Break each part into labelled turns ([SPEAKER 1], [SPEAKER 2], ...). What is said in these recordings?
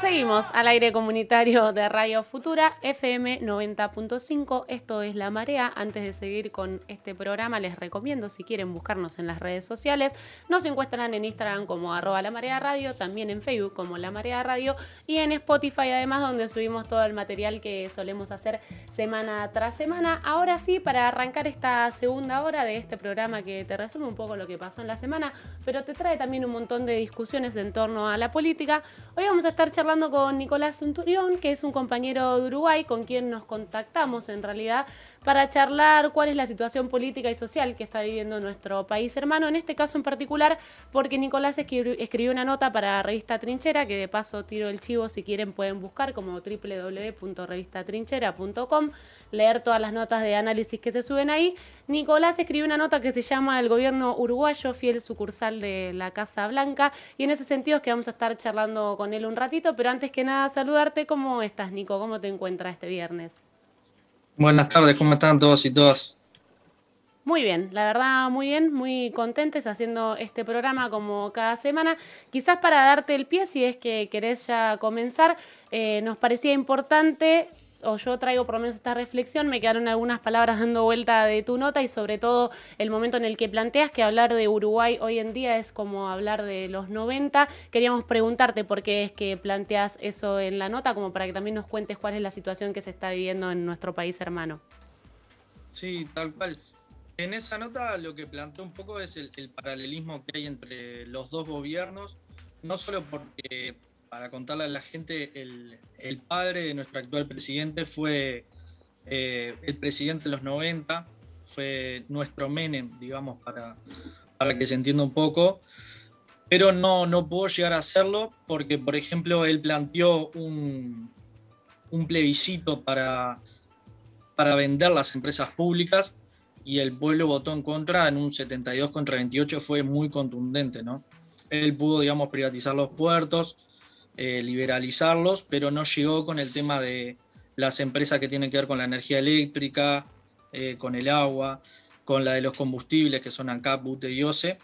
[SPEAKER 1] Seguimos al aire comunitario de Radio Futura, FM 90.5. Esto es La Marea. Antes de seguir con este programa, les recomiendo, si quieren buscarnos en las redes sociales, nos encuentran en Instagram como arroba La Marea Radio, también en Facebook como La Marea Radio y en Spotify además, donde subimos todo el material que solemos hacer semana tras semana. Ahora sí, para arrancar esta segunda hora de este programa que te resume un poco lo que pasó en la semana, pero te trae también un montón de discusiones en torno a la política, hoy vamos a estar charlando hablando con Nicolás Centurión, que es un compañero de Uruguay con quien nos contactamos en realidad para charlar cuál es la situación política y social que está viviendo nuestro país hermano, en este caso en particular porque Nicolás escribió una nota para Revista Trinchera, que de paso tiro el chivo si quieren pueden buscar como www.revistatrinchera.com leer todas las notas de análisis que se suben ahí. Nicolás escribió una nota que se llama El gobierno uruguayo, fiel sucursal de la Casa Blanca, y en ese sentido es que vamos a estar charlando con él un ratito, pero antes que nada saludarte, ¿cómo estás Nico? ¿Cómo te encuentras este viernes?
[SPEAKER 2] Buenas tardes, ¿cómo están todos y todas?
[SPEAKER 1] Muy bien, la verdad muy bien, muy contentes haciendo este programa como cada semana. Quizás para darte el pie, si es que querés ya comenzar, eh, nos parecía importante o yo traigo por lo menos esta reflexión, me quedaron algunas palabras dando vuelta de tu nota y sobre todo el momento en el que planteas que hablar de Uruguay hoy en día es como hablar de los 90. Queríamos preguntarte por qué es que planteas eso en la nota, como para que también nos cuentes cuál es la situación que se está viviendo en nuestro país hermano.
[SPEAKER 2] Sí, tal cual. En esa nota lo que planteo un poco es el, el paralelismo que hay entre los dos gobiernos, no solo porque para contarle a la gente, el, padre de nuestro actual presidente fue eh, el presidente de los 90, fue nuestro Menem, digamos, para, para que se entienda un poco, pero no, no pudo llegar a hacerlo porque, por ejemplo, él planteó un, un plebiscito para, para vender las empresas públicas y el pueblo votó en contra en un 72 contra 28, fue muy contundente, ¿no? Él pudo, digamos, privatizar los puertos, eh, liberalizarlos, pero no llegó con el tema de las empresas que tienen que ver con la energía eléctrica, eh, con el agua, con la de los combustibles, que son ANCAP, BUTE y OCE.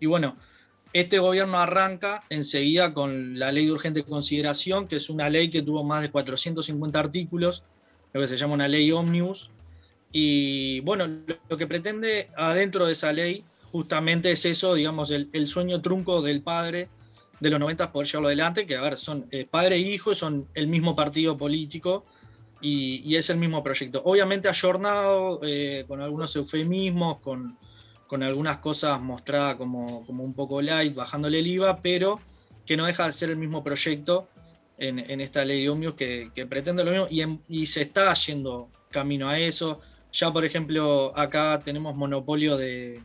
[SPEAKER 2] Y bueno, este gobierno arranca enseguida con la ley de urgente consideración, que es una ley que tuvo más de 450 artículos, lo que se llama una ley omnibus. Y bueno, lo que pretende adentro de esa ley justamente es eso, digamos, el, el sueño trunco del padre de los 90 poder llevarlo adelante, que a ver, son eh, padre e hijo, son el mismo partido político y, es el mismo proyecto. Obviamente ayornado, eh, con algunos eufemismos, con, con algunas cosas mostradas como, como, un poco light, bajándole el IVA, pero que no deja de ser el mismo proyecto en, en esta ley de Omnius que, que, pretende lo mismo y, y se está yendo camino a eso. Ya, por ejemplo, acá tenemos monopolio de,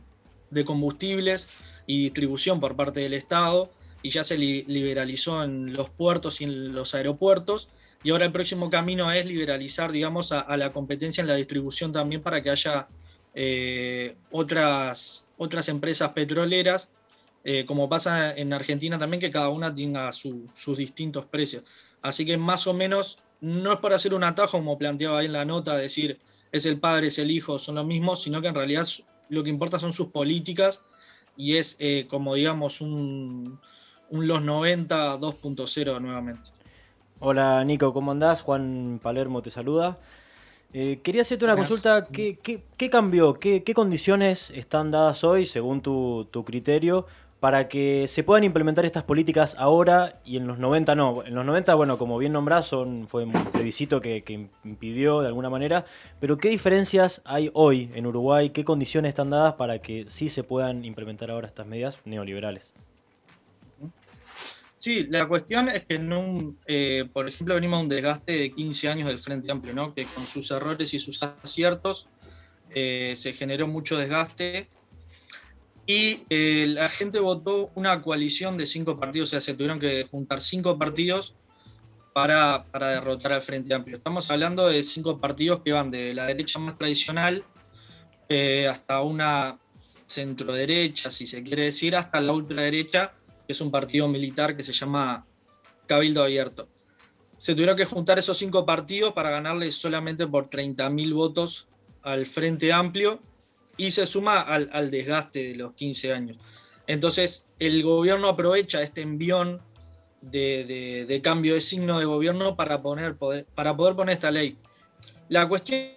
[SPEAKER 2] de combustibles y distribución por parte del Estado y ya se liberalizó en los puertos y en los aeropuertos. Y ahora el próximo camino es liberalizar, digamos, a, la competencia en la distribución también para que haya eh, otras, otras empresas petroleras, eh, como pasa en Argentina también, que cada una tenga sus distintos precios. Así que más o menos, no es para hacer un atajo, como planteaba ahí en la nota, decir es el padre, es el hijo, son lo mismo, sino que en realidad lo que importa son sus políticas y es eh, como digamos un, un Los 90 2.0 nuevamente.
[SPEAKER 3] Hola Nico, ¿cómo andás? Juan Palermo te saluda. Eh, quería hacerte una consulta, ¿qué, cambió? ¿Qué, condiciones están dadas hoy, según tu, criterio, para que se puedan implementar estas políticas ahora y en los 90 no? En los 90, bueno, como bien nombrás, son, fue un plebiscito que, que impidió de alguna manera, pero ¿qué diferencias hay hoy en Uruguay? ¿Qué condiciones están dadas para que sí se puedan implementar ahora estas medidas neoliberales?
[SPEAKER 2] Sí, la cuestión es que, en eh, por ejemplo, venimos a un desgaste de 15 años del Frente Amplio, ¿no? que con sus errores y sus aciertos eh, se generó mucho desgaste y eh, la gente votó una coalición de cinco partidos, o sea, se tuvieron que juntar cinco partidos para, derrotar al Frente Amplio. Estamos hablando de cinco partidos que van de la derecha más tradicional hasta una centro derecha, si se quiere decir, hasta la ultraderecha que es un partido militar que se llama Cabildo Abierto. Se tuvieron que juntar esos cinco partidos para ganarle solamente por 30.000 votos al Frente Amplio y se suma al, desgaste de los 15 años. Entonces, el gobierno aprovecha este envión de, cambio de signo de gobierno para, poner, para poder poner esta ley. La cuestión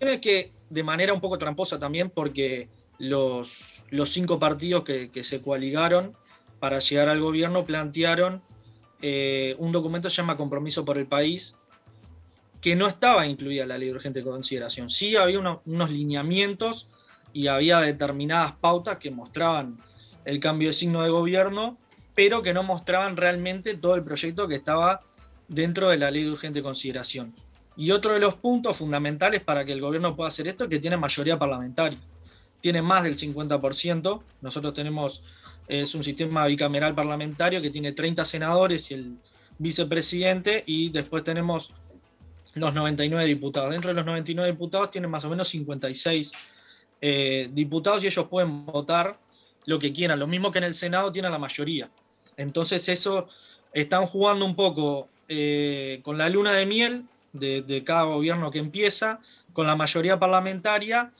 [SPEAKER 2] es que de manera un poco tramposa también, porque los, los cinco partidos que, se coaligaron para llegar al gobierno plantearon eh, un documento que se llama Compromiso por el País, que no estaba incluida la ley de urgente consideración. Sí había unos lineamientos y había determinadas pautas que mostraban el cambio de signo de gobierno, pero que no mostraban realmente todo el proyecto que estaba dentro de la ley de urgente consideración. Y otro de los puntos fundamentales para que el gobierno pueda hacer esto es que tiene mayoría parlamentaria. Tiene más del 50%. Nosotros tenemos, es un sistema bicameral parlamentario que tiene 30 senadores y el vicepresidente, y después tenemos los 99 diputados. Dentro de los 99 diputados tienen más o menos 56 eh, diputados y ellos pueden votar lo que quieran. Lo mismo que en el Senado tiene la mayoría. Entonces eso están jugando un poco eh, con la luna de miel de, cada gobierno que empieza, con la mayoría parlamentaria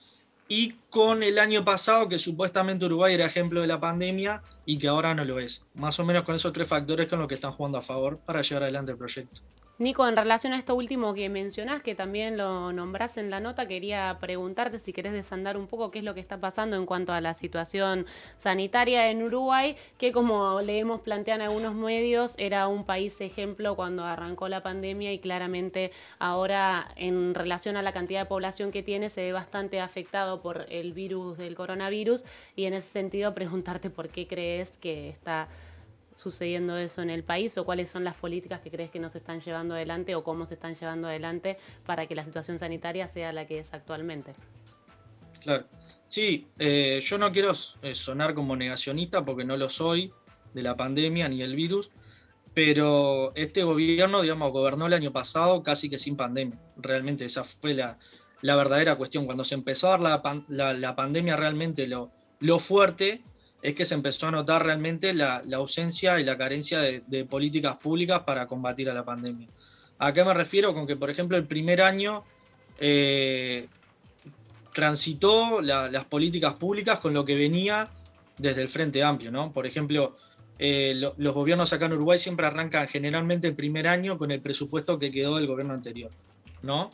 [SPEAKER 2] y con el año pasado que supuestamente Uruguay era ejemplo de la pandemia y que ahora no lo es. Más o menos con esos tres factores con los que están jugando a favor para llevar adelante el proyecto.
[SPEAKER 1] Nico, en relación a esto último que mencionás, que también lo nombrás en la nota, quería preguntarte si querés desandar un poco qué es lo que está pasando en cuanto a la situación sanitaria en Uruguay, que como leemos plantean algunos medios, era un país ejemplo cuando arrancó la pandemia y claramente ahora en relación a la cantidad de población que tiene se ve bastante afectado por el virus del coronavirus. Y en ese sentido preguntarte por qué crees que está sucediendo eso en el país o cuáles son las políticas que crees que nos están llevando adelante o cómo se están llevando adelante para que la situación sanitaria sea la que es actualmente.
[SPEAKER 2] Claro, sí, eh, yo no quiero eh, sonar como negacionista porque no lo soy de la pandemia ni el virus, pero este gobierno, digamos, gobernó el año pasado casi que sin pandemia. Realmente esa fue la, verdadera cuestión. Cuando se empezó a dar la, pandemia realmente lo, lo fuerte, es que se empezó a notar realmente la, ausencia y la carencia de, políticas públicas para combatir a la pandemia. ¿A qué me refiero? Con que, por ejemplo, el primer año eh, transitó las políticas públicas con lo que venía desde el Frente Amplio, ¿no? Por ejemplo, eh, los gobiernos acá en Uruguay siempre arrancan generalmente el primer año con el presupuesto que quedó del gobierno anterior, ¿no?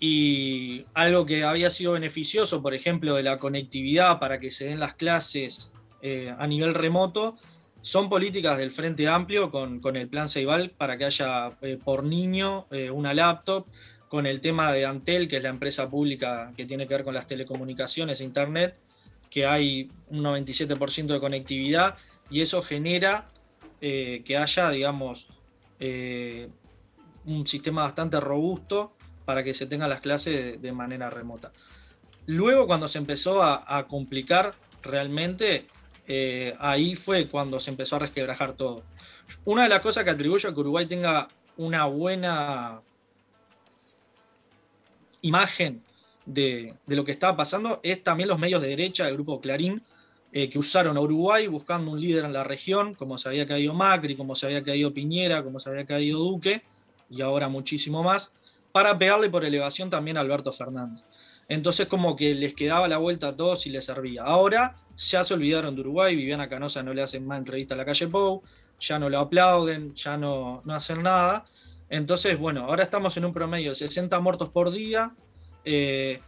[SPEAKER 2] Y algo que había sido beneficioso, por ejemplo, de la conectividad para que se den las clases eh, a nivel remoto son políticas del Frente Amplio con, el plan Ceibal para que haya eh, por niño eh, una laptop, con el tema de Antel, que es la empresa pública que tiene que ver con las telecomunicaciones e Internet, que hay un 97% de conectividad y eso genera que haya, digamos, un sistema bastante robusto para que se tengan las clases de, manera remota. Luego, cuando se empezó a complicar realmente, eh, ahí fue cuando se empezó a resquebrajar todo. Una de las cosas que atribuyo a que Uruguay tenga una buena imagen de, lo que estaba pasando es también los medios de derecha del grupo Clarín, eh, que usaron a Uruguay buscando un líder en la región, como se había caído Macri, como se había caído Piñera, como se había caído Duque, y ahora muchísimo más, para pegarle por elevación también a Alberto Fernández. Entonces como que les quedaba la vuelta a todos y les servía. Ahora ya se olvidaron de Uruguay, Viviana Canosa no le hacen más entrevista a la calle Pou, ya no lo aplauden, ya no, no hacen nada. Entonces, bueno, ahora estamos en un promedio de 60 muertos por día. Eh,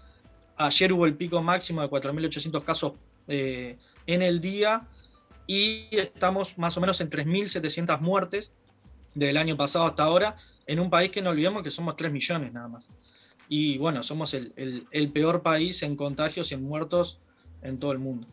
[SPEAKER 2] ayer hubo el pico máximo de 4.800 casos eh, en el día y estamos más o menos en 3.700 muertes del año pasado hasta ahora, en un país que no olvidemos que somos 3 millones nada más. Y bueno, somos el, el peor país en contagios y en muertos en todo el mundo.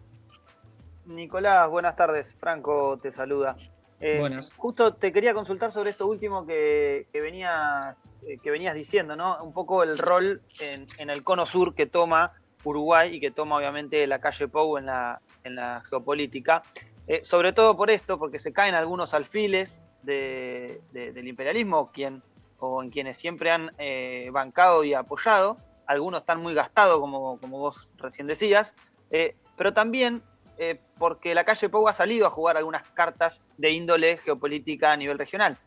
[SPEAKER 4] Nicolás, buenas tardes. Franco te saluda. Eh, buenas. Justo te quería consultar sobre esto último que, que, eh, que venías diciendo, ¿no? Un poco el rol en, el cono sur que toma Uruguay y que toma obviamente la calle Pou en la, en la geopolítica. Eh, sobre todo por esto, porque se caen algunos alfiles del imperialismo, quien, o en quienes siempre han bancado y apoyado. Algunos están muy gastados, como, como vos recién decías, pero también eh, porque la calle Pou ha salido a jugar algunas cartas de índole geopolítica a nivel regional.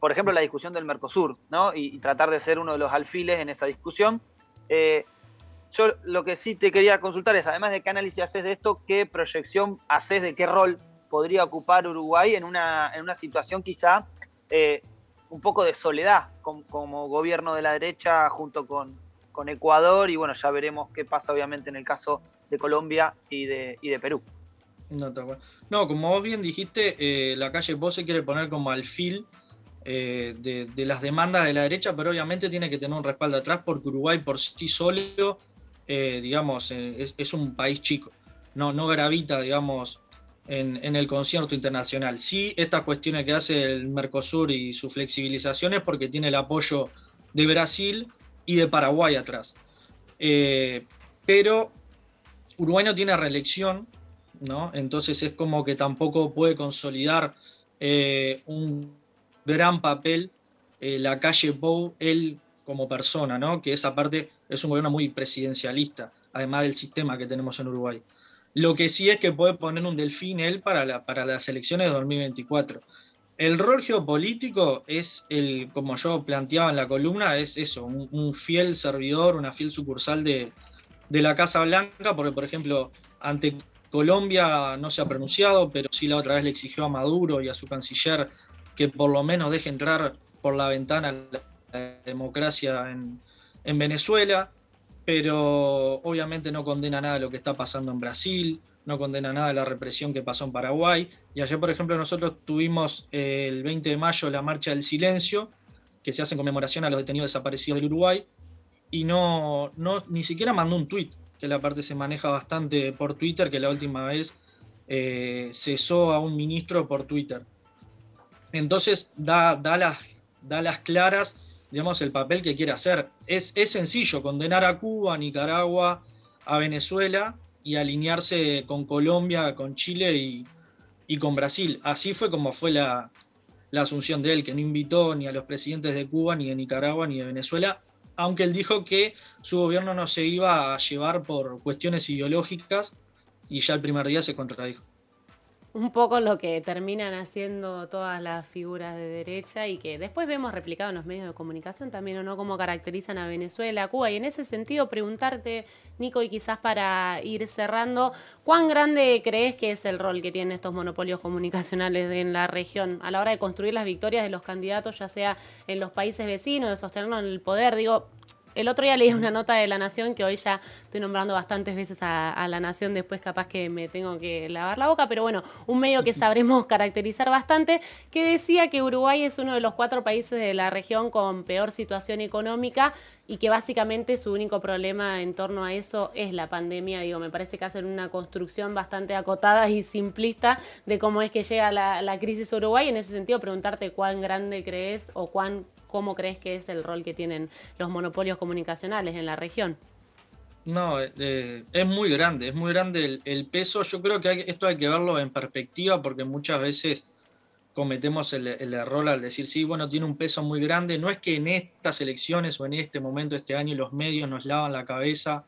[SPEAKER 4] Por ejemplo, la discusión del Mercosur, ¿no? Y, tratar de ser uno de los alfiles en esa discusión. Eh, yo lo que sí te quería consultar es, además de qué análisis haces de esto, qué proyección haces de qué rol podría ocupar Uruguay en una, en una situación quizá eh, un poco de soledad como, gobierno de la derecha junto con, con, Ecuador y bueno, ya veremos qué pasa obviamente en el caso de Colombia y de, y de Perú.
[SPEAKER 2] No, no, como vos bien dijiste, eh, la calle vos se quiere poner como alfil eh, de, las demandas de la derecha, pero obviamente tiene que tener un respaldo atrás porque Uruguay por sí solo, eh, digamos, es, un país chico, no, no gravita, digamos, en, el concierto internacional. Sí, estas cuestiones que hace el Mercosur y su flexibilización es porque tiene el apoyo de Brasil y de Paraguay atrás. pero Uruguay no tiene reelección, ¿no? Entonces es como que tampoco puede consolidar eh, un gran papel eh, la calle Pou, él como persona, ¿no? Que esa parte es un gobierno muy presidencialista, además del sistema que tenemos en Uruguay. Lo que sí es que puede poner un delfín él para, para las elecciones de 2024. El rol geopolítico es el, como yo planteaba en la columna, es eso, un, fiel servidor, una fiel sucursal de, de la Casa Blanca, porque por ejemplo, ante Colombia no se ha pronunciado, pero sí la otra vez le exigió a Maduro y a su canciller que por lo menos deje entrar por la ventana la democracia en, Venezuela, pero obviamente no condena nada de lo que está pasando en Brasil, no condena nada de la represión que pasó en Paraguay. Y ayer, por ejemplo, nosotros tuvimos eh, el 20 de mayo la Marcha del Silencio, que se hace en conmemoración a los detenidos desaparecidos del Uruguay, y no, no ni siquiera mandó un tuit que la parte se maneja bastante por Twitter, que la última vez eh, cesó a un ministro por Twitter. Entonces da, da, las, da las claras, digamos, el papel que quiere hacer. Es, es sencillo condenar a Cuba, a Nicaragua, a Venezuela y alinearse con Colombia, con Chile y, y con Brasil. Así fue como fue la, la asunción de él, que no invitó ni a los presidentes de Cuba, ni de Nicaragua, ni de Venezuela, aunque él dijo que su gobierno no se iba a llevar por cuestiones ideológicas y ya el primer día se contradijo.
[SPEAKER 1] Un poco lo que terminan haciendo todas las figuras de derecha y que después vemos replicado en los medios de comunicación también, ¿o no? Cómo caracterizan a Venezuela, a Cuba. Y en ese sentido, preguntarte, Nico, y quizás para ir cerrando, ¿cuán grande crees que es el rol que tienen estos monopolios comunicacionales en la región a la hora de construir las victorias de los candidatos, ya sea en los países vecinos, de sostenernos en el poder? Digo, el otro día leí una nota de La Nación, que hoy ya estoy nombrando bastantes veces a, La Nación, después capaz que me tengo que lavar la boca, pero bueno, un medio que sabremos caracterizar bastante, que decía que Uruguay es uno de los cuatro países de la región con peor situación económica y que básicamente su único problema en torno a eso es la pandemia. Digo, me parece que hacen una construcción bastante acotada y simplista de cómo es que llega la, la crisis a Uruguay. En ese sentido, preguntarte cuán grande crees o cuán ¿Cómo crees que es el rol que tienen los monopolios comunicacionales en la región?
[SPEAKER 2] No, eh, es muy grande, es muy grande el, peso. Yo creo que esto hay que verlo en perspectiva porque muchas veces cometemos el, error al decir, sí, bueno, tiene un peso muy grande. No es que en estas elecciones o en este momento, este año, los medios nos lavan la cabeza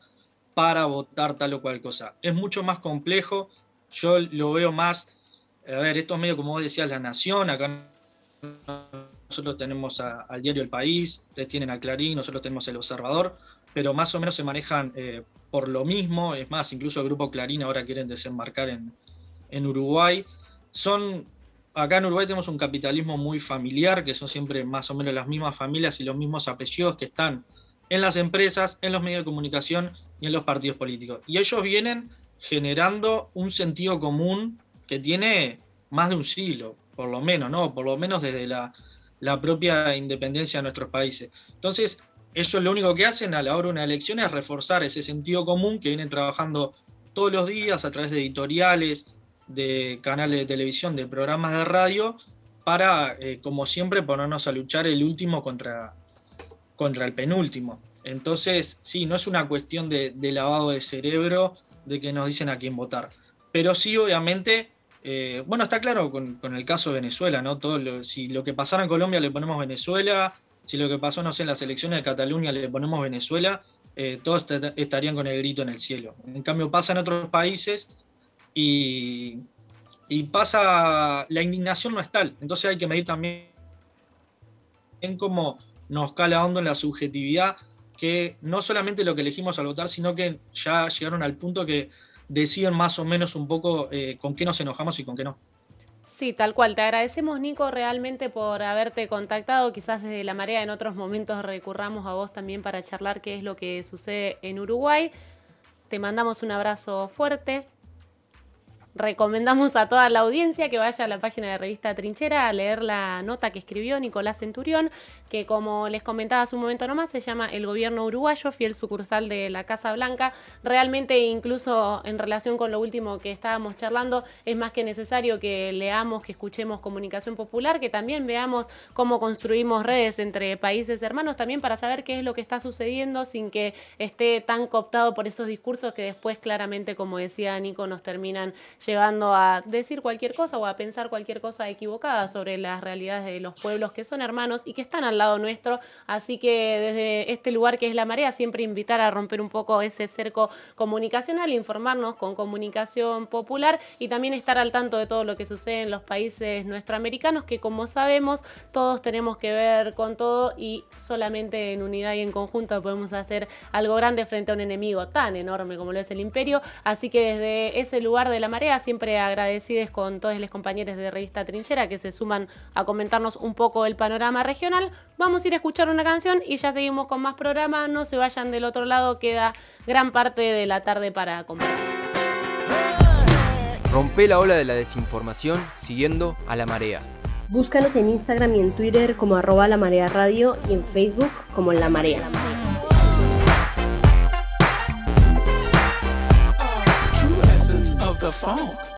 [SPEAKER 2] para votar tal o cual cosa. Es mucho más complejo. Yo lo veo más, a ver, estos medios, como vos decías, La Nación, acá nosotros tenemos al diario El País, ustedes tienen a Clarín, nosotros tenemos El Observador, pero más o menos se manejan eh, por lo mismo, es más, incluso el grupo Clarín ahora quieren desembarcar en, en Uruguay. Son, acá en Uruguay tenemos un capitalismo muy familiar, que son siempre más o menos las mismas familias y los mismos apellidos que están en las empresas, en los medios de comunicación y en los partidos políticos. Y ellos vienen generando un sentido común que tiene más de un siglo por lo menos, ¿no? Por lo menos desde la, propia independencia de nuestros países. Entonces, ellos lo único que hacen a la hora de una elección es reforzar ese sentido común que vienen trabajando todos los días a través de editoriales, de canales de televisión, de programas de radio, para, eh, como siempre, ponernos a luchar el último contra, contra el penúltimo. Entonces, sí, no es una cuestión de, de lavado de cerebro, de que nos dicen a quién votar. Pero sí, obviamente, eh, bueno, está claro con, el caso de Venezuela, ¿no? Todo si lo que pasara en Colombia le ponemos Venezuela, si lo que pasó, no sé, en las elecciones de Cataluña le ponemos Venezuela, eh, todos estarían con el grito en el cielo. En cambio, pasa en otros países y, pasa, la indignación no es tal. Entonces hay que medir también en cómo nos cala hondo en la subjetividad, que no solamente lo que elegimos al votar, sino que ya llegaron al punto que deciden más o menos un poco eh, con qué nos enojamos y con qué no.
[SPEAKER 1] Sí, tal cual. Te agradecemos, Nico, realmente por haberte contactado. Quizás desde la marea en otros momentos recurramos a vos también para charlar qué es lo que sucede en Uruguay. Te mandamos un abrazo fuerte recomendamos a toda la audiencia que vaya a la página de revista Trinchera a leer la nota que escribió Nicolás Centurión, que como les comentaba hace un momento nomás, se llama El gobierno uruguayo, fiel sucursal de la Casa Blanca. Realmente, incluso en relación con lo último que estábamos charlando, es más que necesario que leamos, que escuchemos comunicación popular, que también veamos cómo construimos redes entre países hermanos, también para saber qué es lo que está sucediendo sin que esté tan cooptado por esos discursos que después claramente, como decía Nico, nos terminan llevando a decir cualquier cosa o a pensar cualquier cosa equivocada sobre las realidades de los pueblos que son hermanos y que están al lado nuestro. Así que desde este lugar que es la marea, siempre invitar a romper un poco ese cerco comunicacional, informarnos con comunicación popular y también estar al tanto de todo lo que sucede en los países nuestroamericanos, que como sabemos todos tenemos que ver con todo y solamente en unidad y en conjunto podemos hacer algo grande frente a un enemigo tan enorme como lo es el imperio. Así que desde ese lugar de la marea, siempre agradecidos con todos los compañeros de Revista Trinchera que se suman a comentarnos un poco el panorama regional. Vamos a ir a escuchar una canción y ya seguimos con más programa. No se vayan del otro lado, queda gran parte de la tarde para compartir.
[SPEAKER 5] Rompe la ola de la desinformación siguiendo a la marea.
[SPEAKER 6] Búscanos en Instagram y en Twitter como arroba la marea radio y en Facebook como La Marea. the funk.